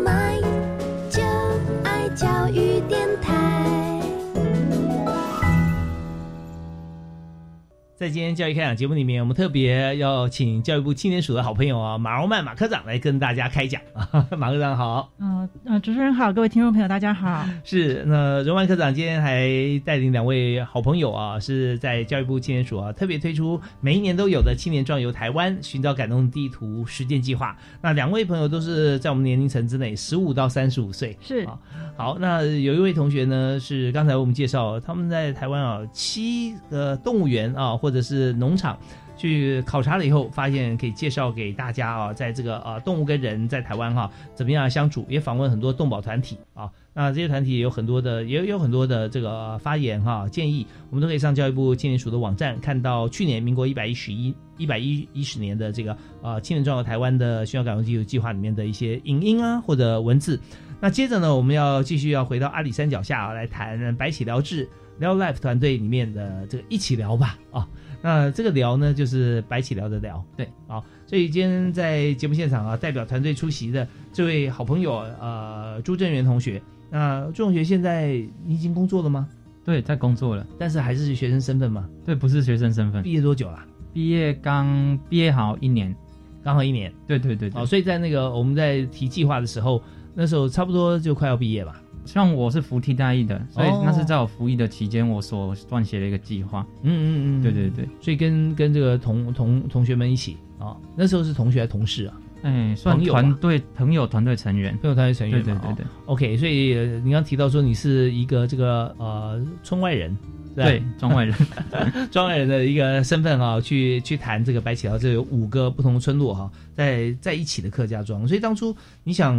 在今天教育开讲节目里面，我们特别要请教育部青年署的好朋友啊，马荣曼马科长来跟大家开讲啊。<laughs> 马科长好，嗯呃，主持人好，各位听众朋友大家好。是那荣曼科长今天还带领两位好朋友啊，是在教育部青年署啊特别推出每一年都有的青年壮游台湾寻找感动地图实践计划。那两位朋友都是在我们年龄层之内，十五到三十五岁。是啊，好，那有一位同学呢是刚才我们介绍，他们在台湾啊七个动物园啊或或者是农场去考察了以后，发现可以介绍给大家啊，在这个呃动物跟人在台湾哈、怎么样相处，也访问很多动保团体啊。那这些团体也有很多的，也有很多的这个发言哈、建议，我们都可以上教育部青年署的网站看到去年民国一百一十一一百一一十年的这个呃青年壮游台湾的需要感动地图计划里面的一些影音啊或者文字。那接着呢，我们要继续要回到阿里山脚下、啊、来谈白起疗治聊 Life 团队里面的这个一起聊吧啊。那这个聊呢，就是白起聊的聊，对好。所以今天在节目现场啊，代表团队出席的这位好朋友呃朱正元同学。那朱同学现在你已经工作了吗？对，在工作了，但是还是学生身份吗？对，不是学生身份。毕业多久了？毕业刚毕业好一年，刚好一年。对对对对哦，所以在那个我们在提计划的时候，那时候差不多就快要毕业吧。像我是服替代役的，所以那是在我服役的期间，我所撰写的一个计划。嗯嗯嗯，对对对，所以跟跟这个同同同学们一起啊，那时候是同学还是同事啊？哎，算团队朋友团队成员，朋友团队成员。对对对 OK，所以呃你刚刚提到说你是一个这个呃村外人，对庄外人，<laughs> 庄外人的一个身份啊、去去谈这个白起寮，这有五个不同的村落哈、在在一起的客家庄，所以当初你想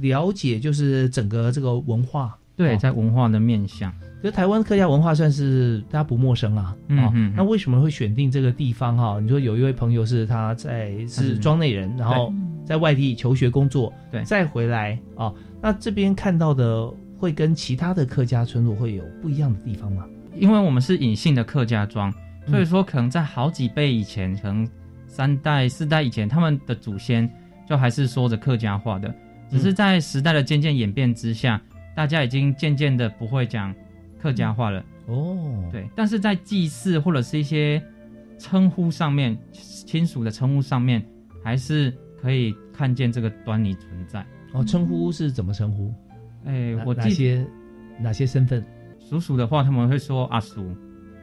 了解就是整个这个文化，对，哦。在文化的面向，可是台湾客家文化算是大家不陌生啊，哦。嗯嗯。嗯那为什么会选定这个地方哈、你说有一位朋友是他在是是庄内人，然后在外地求学工作，对。再回来啊、那这边看到的会跟其他的客家村落会有不一样的地方吗？因为我们是隐性的客家庄，嗯。所以说可能在好几辈以前，可能三代四代以前，他们的祖先就还是说着客家话的，只是在时代的渐渐演变之下，大家已经渐渐的不会讲客家话了。哦，对，但是在祭祀或者是一些称呼上面，亲属的称呼上面，还是可以看见这个端倪存在。哦，称呼是怎么称呼？哎，哪我记哪些哪些身份？叔叔的话，他们会说阿叔。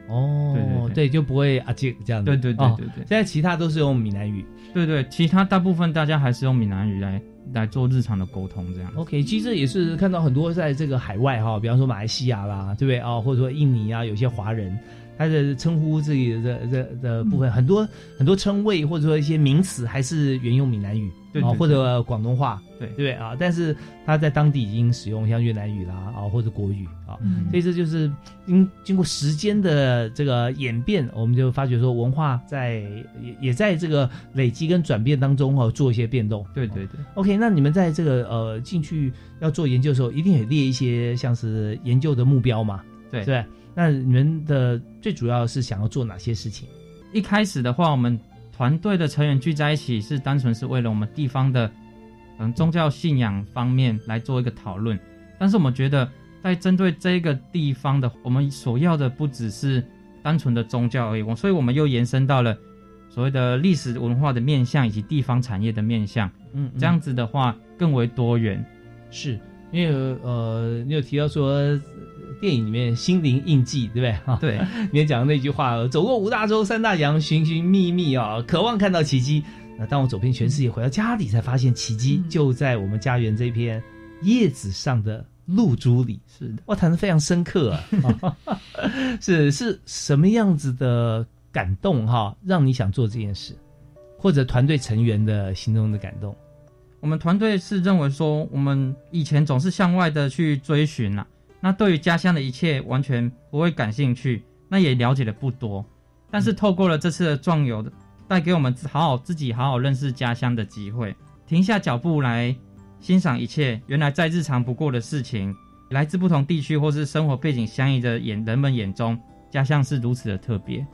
哦，对对就不会阿杰这样子。对对对哦对对现在其他都是用闽南语。对对，其他大部分大家还是用闽南语来来做日常的沟通，这样。OK，其实这也是看到很多在这个海外哈，比方说马来西亚啦，对不对啊？或者说印尼啊，有些华人，他的称呼自己的的的部分，很多很多称谓或者说一些名词还是原用闽南语，啊，或者广东话，对对啊？但是他在当地已经使用像越南语啦啊，或者国语啊，嗯所以这就是经经过时间的这个演变，我们就发觉说文化在也也在这个累积跟转变当中哈、做一些变动。对对对。OK，那你们在这个呃进去要做研究的时候，一定也列一些像是研究的目标嘛？对对。那你们的最主要是想要做哪些事情？一开始的话，我们团队的成员聚在一起，是单纯是为了我们地方的嗯宗教信仰方面来做一个讨论。但是我们觉得，在针对这个地方的，我们所要的不只是单纯的宗教而已，我所以我们又延伸到了所谓的历史文化的面向以及地方产业的面向。嗯嗯这样子的话更为多元。是因为呃，你有提到说呃电影里面心灵印记，对不对？哈，对，<laughs> 你也讲的那句话，走过五大洲三大洋，寻寻觅觅啊，渴望看到奇迹。那当我走遍全世界，回到家里，才发现奇迹就在我们家园这片叶子上的露珠里。是的，哇，谈的非常深刻啊！<laughs> 是是什么样子的感动哈，让你想做这件事，或者团队成员的心中的感动？我们团队是认为说，我们以前总是向外的去追寻啦、那对于家乡的一切完全不会感兴趣，那也了解的不多。但是透过了这次的壮游，带给我们好好自己好好认识家乡的机会，停下脚步来欣赏一切原来再日常不过的事情。来自不同地区或是生活背景相异的眼人们眼中，家乡是如此的特别。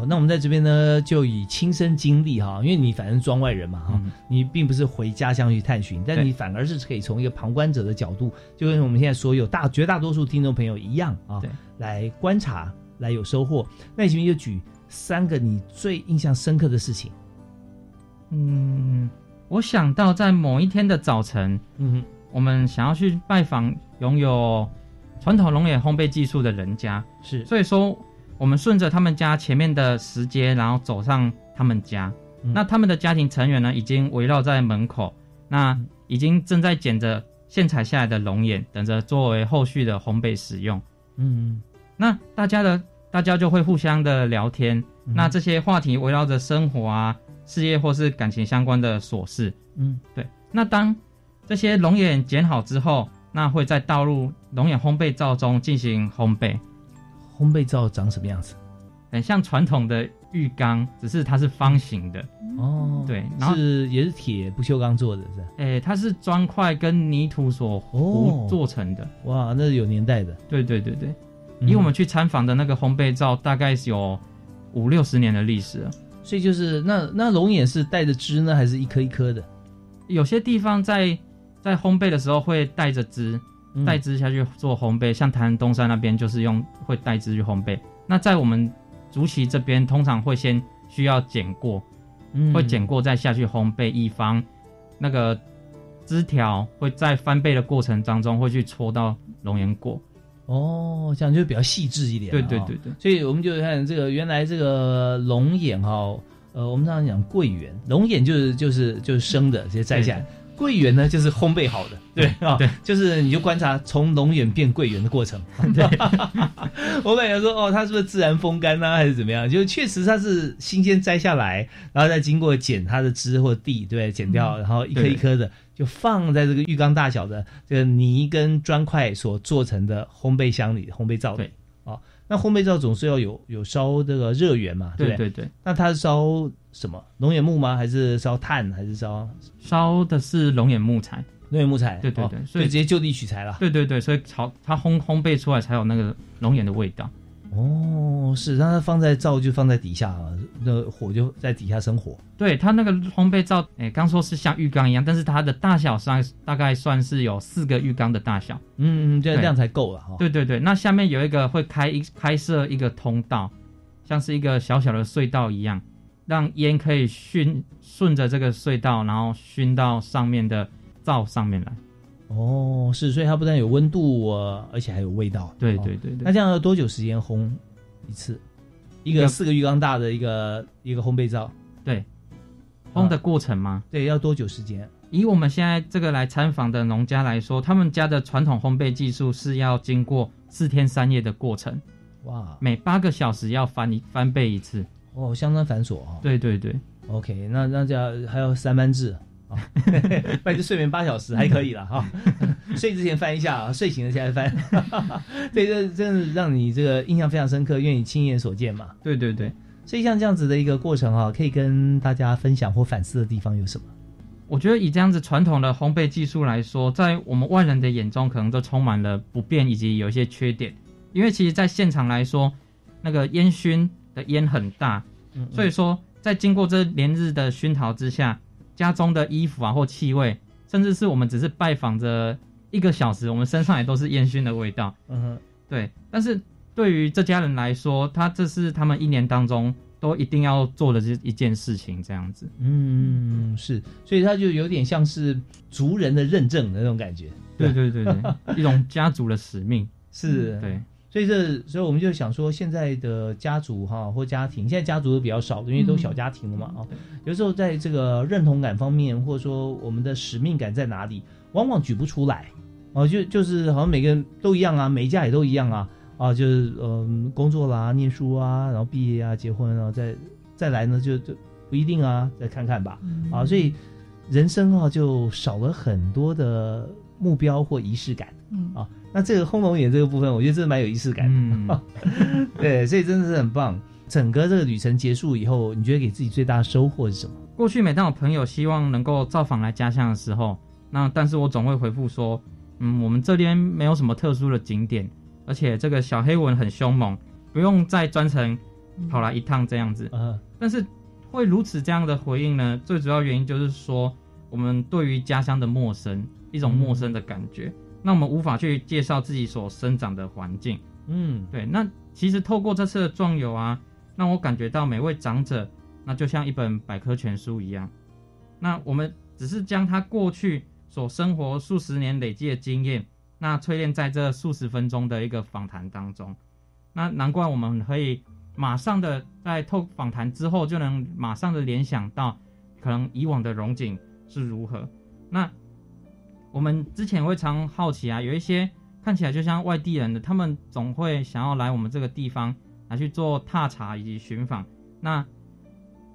好，那我们在这边呢，就以亲身经历哈，因为你反正庄外人嘛哈，你并不是回家乡去探寻，但你反而是可以从一个旁观者的角度，就跟我们现在所有大绝大多数听众朋友一样啊，来观察，来有收获。那你前面就举三个你最印象深刻的事情。嗯，我想到在某一天的早晨，嗯，我们想要去拜访拥有传统龙眼烘焙技术的人家，是，所以说我们顺着他们家前面的石阶，然后走上他们家。嗯那他们的家庭成员呢，已经围绕在门口，那已经正在捡着现采下来的龙眼，等着作为后续的烘焙使用。嗯，那大家的大家就会互相的聊天，嗯那这些话题围绕着生活啊、事业或是感情相关的琐事。嗯，对。那当这些龙眼剪好之后，那会再倒入龙眼烘焙灶中进行烘焙。烘焙灶长什么样子？很像传统的浴缸，只是它是方形的。哦，对，然后是也是铁不锈钢做的，是吧？诶、它是砖块跟泥土所哦糊做成的。哇，那是有年代的。对对对对，嗯以我们去参访的那个烘焙灶，大概是有五六十年的历史了。所以就是那那龙眼是带着枝呢，还是一颗一颗的？有些地方在在烘焙的时候会带着枝嗯，带枝下去做烘焙，像台南东山那边就是用会带枝去烘焙。那在我们竹崎这边，通常会先需要剪过，嗯会剪过再下去烘焙，以防那个枝条会在翻倍的过程当中会去戳到龙眼果。哦，这样就比较细致一点哦对对对对所以我们就看这个原来这个龙眼哈、呃，我们常常讲桂圆，龙眼就是就是就是生的，直接摘下来。桂圆呢，就是烘焙好的，对啊，对，就是你就观察从龙眼变桂圆的过程。对，<laughs> 我本来说哦，它是不是自然风干呢、还是怎么样？就确实它是新鲜摘下来，然后再经过剪它的枝或地，对剪掉，嗯然后一颗一颗的就放在这个浴缸大小的这个泥跟砖块所做成的烘焙箱里、烘焙灶里。哦，那烘焙灶总是要有有烧这个热源嘛，不对对对那它是烧什么？龙眼木吗？还是烧炭？还是烧烧的是龙眼木材？龙眼木材？对对对，哦所以直接就地取材了。对对对，所以炒它烘烘焙出来才有那个龙眼的味道。哦，是，让它放在灶就放在底下啊，那火就在底下生火。对它那个烘焙灶，哎，刚说是像浴缸一样，但是它的大小上大概算是有四个浴缸的大小。嗯，这对这样才够了哈。对对对，那下面有一个会开一开设一个通道，像是一个小小的隧道一样，让烟可以熏顺着这个隧道，然后熏到上面的灶上面来。哦，是，所以它不但有温度，呃而且还有味道。哦对对对对那这样要多久时间烘一次？一一个个四个浴缸大的一个一个烘焙灶，对，烘的过程吗？对，要多久时间？以我们现在这个来参访的农家来说，他们家的传统烘焙技术是要经过四天三夜的过程，哇，每八个小时要翻一翻倍一次。哦，相当繁琐哦。对对对，OK，那那这样还有三班制啊，<laughs> 不然就睡眠八小时还可以了哈。<laughs> 睡之前翻一下啊，睡醒了再来翻。<laughs> 对，这真的让你这个印象非常深刻，因为你亲眼所见嘛。对对对，所以像这样子的一个过程啊，可以跟大家分享或反思的地方有什么？我觉得以这样子传统的烘焙技术来说，在我们外人的眼中，可能都充满了不便以及有一些缺点。因为其实，在现场来说，那个烟熏的烟很大，嗯所以说在经过这连日的熏陶之下，家中的衣服啊或气味，甚至是我们只是拜访着一个小时，我们身上也都是烟熏的味道。嗯哼，对，但是对于这家人来说，他这是他们一年当中都一定要做的这一件事情，这样子。嗯，是，所以他就有点像是族人的认证的那种感觉。对对对对，一种家族的使命。是，对。所以这，所以我们就想说，现在的家族哈或家庭，现在家族都比较少，因为都小家庭了嘛啊、有时候在这个认同感方面，或者说我们的使命感在哪里，往往举不出来哦，就就是好像每个人都一样啊，每一家也都一样啊啊，就是嗯、工作啦、念书啊，然后毕业啊、结婚啊，再再来呢就就不一定啊，再看看吧啊，所以人生啊就少了很多的目标或仪式感。嗯。啊，那这个轰龙眼这个部分，我觉得真的蛮有仪式感的。嗯，<laughs> 对，所以真的是很棒。整个这个旅程结束以后，你觉得给自己最大的收获是什么？过去每当我朋友希望能够造访来家乡的时候，那但是我总会回复说，嗯，我们这边没有什么特殊的景点，而且这个小黑蚊很凶猛，不用再专程跑来一趟这样子。呃，但是会如此这样的回应呢，最主要原因就是说，我们对于家乡的陌生，一种陌生的感觉，那我们无法去介绍自己所生长的环境。嗯，对，那其实透过这次的壮游啊，让我感觉到每位长者，那就像一本百科全书一样。那我们只是将他过去所生活数十年累积的经验，那淬炼在这数十分钟的一个访谈当中。那难怪我们可以马上的在透访谈之后，就能马上的联想到可能以往的荣景是如何。那我们之前会常好奇啊，有一些看起来就像外地人的，他们总会想要来我们这个地方来去做踏查以及寻访。那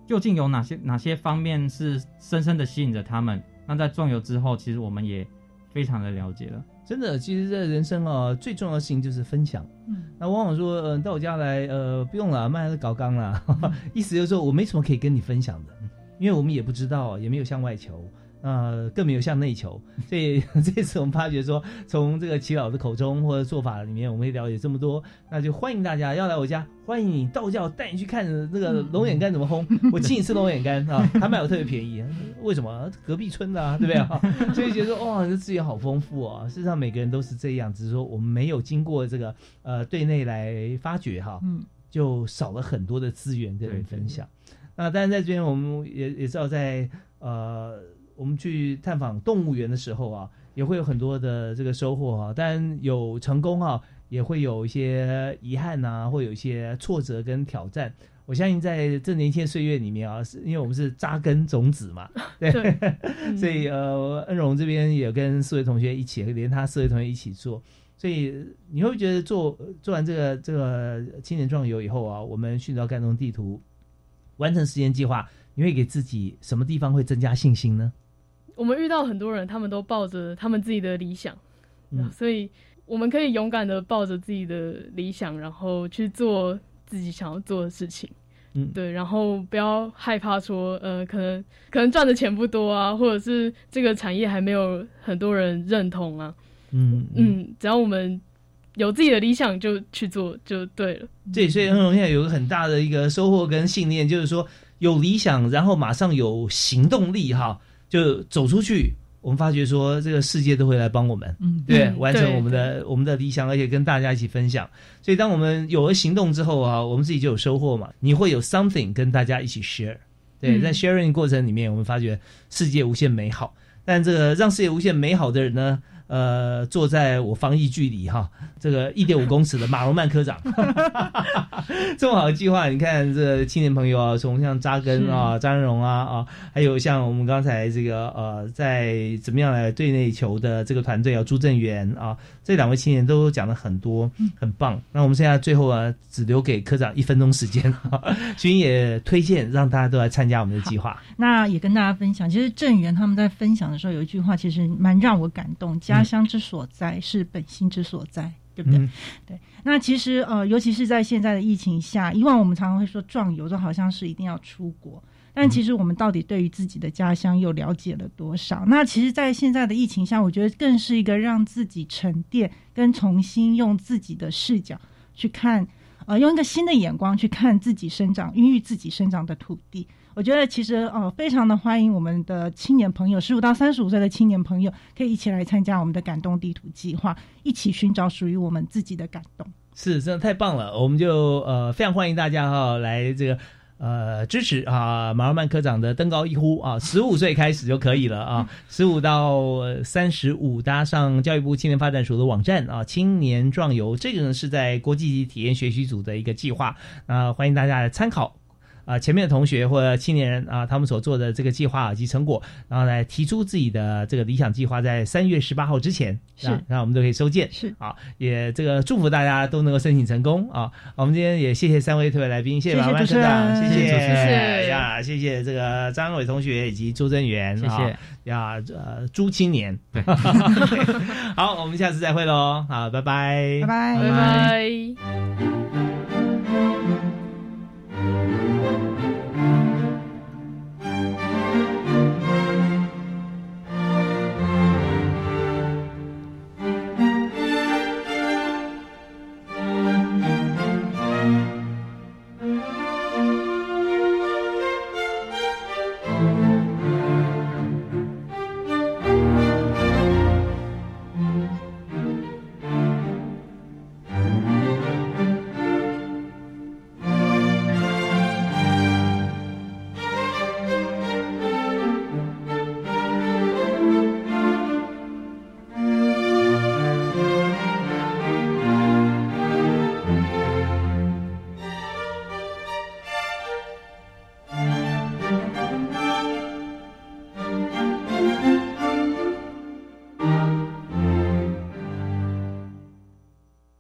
究竟有哪些哪些方面是深深的吸引着他们？那在壮游之后，其实我们也非常的了解了。真的，其实这人生啊，最重要的事情就是分享。嗯，那往往说，呃，到我家来，呃，不用了，卖了搞纲了，<laughs> 意思就是说我没什么可以跟你分享的，因为我们也不知道，也没有向外求。呃，更没有向内求，<laughs> 所以 <laughs> 这次我们发觉说，从这个齐老的口中或者做法里面，我们也了解这么多，那就欢迎大家要来我家，欢迎你道教带你去看那个龙眼干怎么烘，<laughs> 我请你吃龙眼干啊，他卖我特别便宜，为什么？隔壁村的啊，对不对啊？所以觉得哇，这资源好丰富啊！事实上每个人都是这样，只是说我们没有经过这个呃对内来发掘哈，嗯，就少了很多的资源跟人分享。那当然在这边我们也也知道在呃。我们去探访动物园的时候啊，也会有很多的这个收获啊。当然有成功啊，也会有一些遗憾呐，会有一些挫折跟挑战。我相信在这年轻岁月里面啊，是因为我们是扎根种子嘛，<laughs> 对，<laughs> 所以呃，恩荣这边也跟四位同学一起，连他四位同学一起做。所以你会觉得做做完这个这个青年壮游以后啊，我们寻找感动地图，完成时间计划，你会给自己什么地方会增加信心呢？我们遇到很多人，他们都抱着他们自己的理想，嗯，所以我们可以勇敢的抱着自己的理想，然后去做自己想要做的事情，嗯，对，然后不要害怕说，呃，可能可能赚的钱不多啊，或者是这个产业还没有很多人认同啊，嗯嗯，只要我们有自己的理想，就去做就对了。对，所以恩荣现在有个很大的一个收获跟信念，就是说有理想，然后马上有行动力，哈。就走出去，我们发觉说这个世界都会来帮我们，嗯，对，完成我们的我们的理想，而且跟大家一起分享。所以当我们有了行动之后啊，我们自己就有收获嘛。你会有 something 跟大家一起 share，对，在 sharing 过程里面，我们发觉世界无限美好。但这个让世界无限美好的人呢？呃，坐在我防疫距离哈，这个一点五公尺的马龙曼科长，<laughs> 这么好的计划，你看这青年朋友啊，从像扎根啊、张荣啊啊，还有像我们刚才这个呃，在怎么样来对内球的这个团队啊，朱正元啊，这两位青年都讲了很多，很棒。那我们现在最后啊，只留给科长一分钟时间，<laughs> 君也推荐让大家都来参加我们的计划。那也跟大家分享，其实郑源他们在分享的时候有一句话，其实蛮让我感动。家乡之所在是本心之所在，对不对？对。那其实呃，尤其是在现在的疫情下，以往我们常常会说壮游，就好像是一定要出国，但其实我们到底对于自己的家乡又了解了多少？那其实，在现在的疫情下，我觉得更是一个让自己沉淀，跟重新用自己的视角去看，呃，用一个新的眼光去看自己生长、孕育自己生长的土地。我觉得其实呃，非常的欢迎我们的青年朋友，十五到三十五岁的青年朋友，可以一起来参加我们的感动地图计划，一起寻找属于我们自己的感动。是，真的太棒了！我们就呃，非常欢迎大家哈，来这个呃支持啊，马尔曼科长的登高一呼啊，十五岁开始就可以了啊，<laughs> 十五到三十五，搭上教育部青年发展署的网站啊，青年壮游，这个呢是在国际体验学习组的一个计划啊，欢迎大家来参考。啊，前面的同学或者青年人啊，他们所做的这个计划及成果，然后来提出自己的这个理想计划，在三月十八号之前，是，然后我们都可以收件。是，啊，也这个祝福大家都能够申请成功啊。我们今天也谢谢三位特别来宾，谢谢马万科长，谢谢，谢谢呀，谢谢这个张伟同学以及周真元，谢谢。呀，呃，朱青年，对，<laughs> 好，我们下次再会喽，好，拜拜，拜拜，拜拜。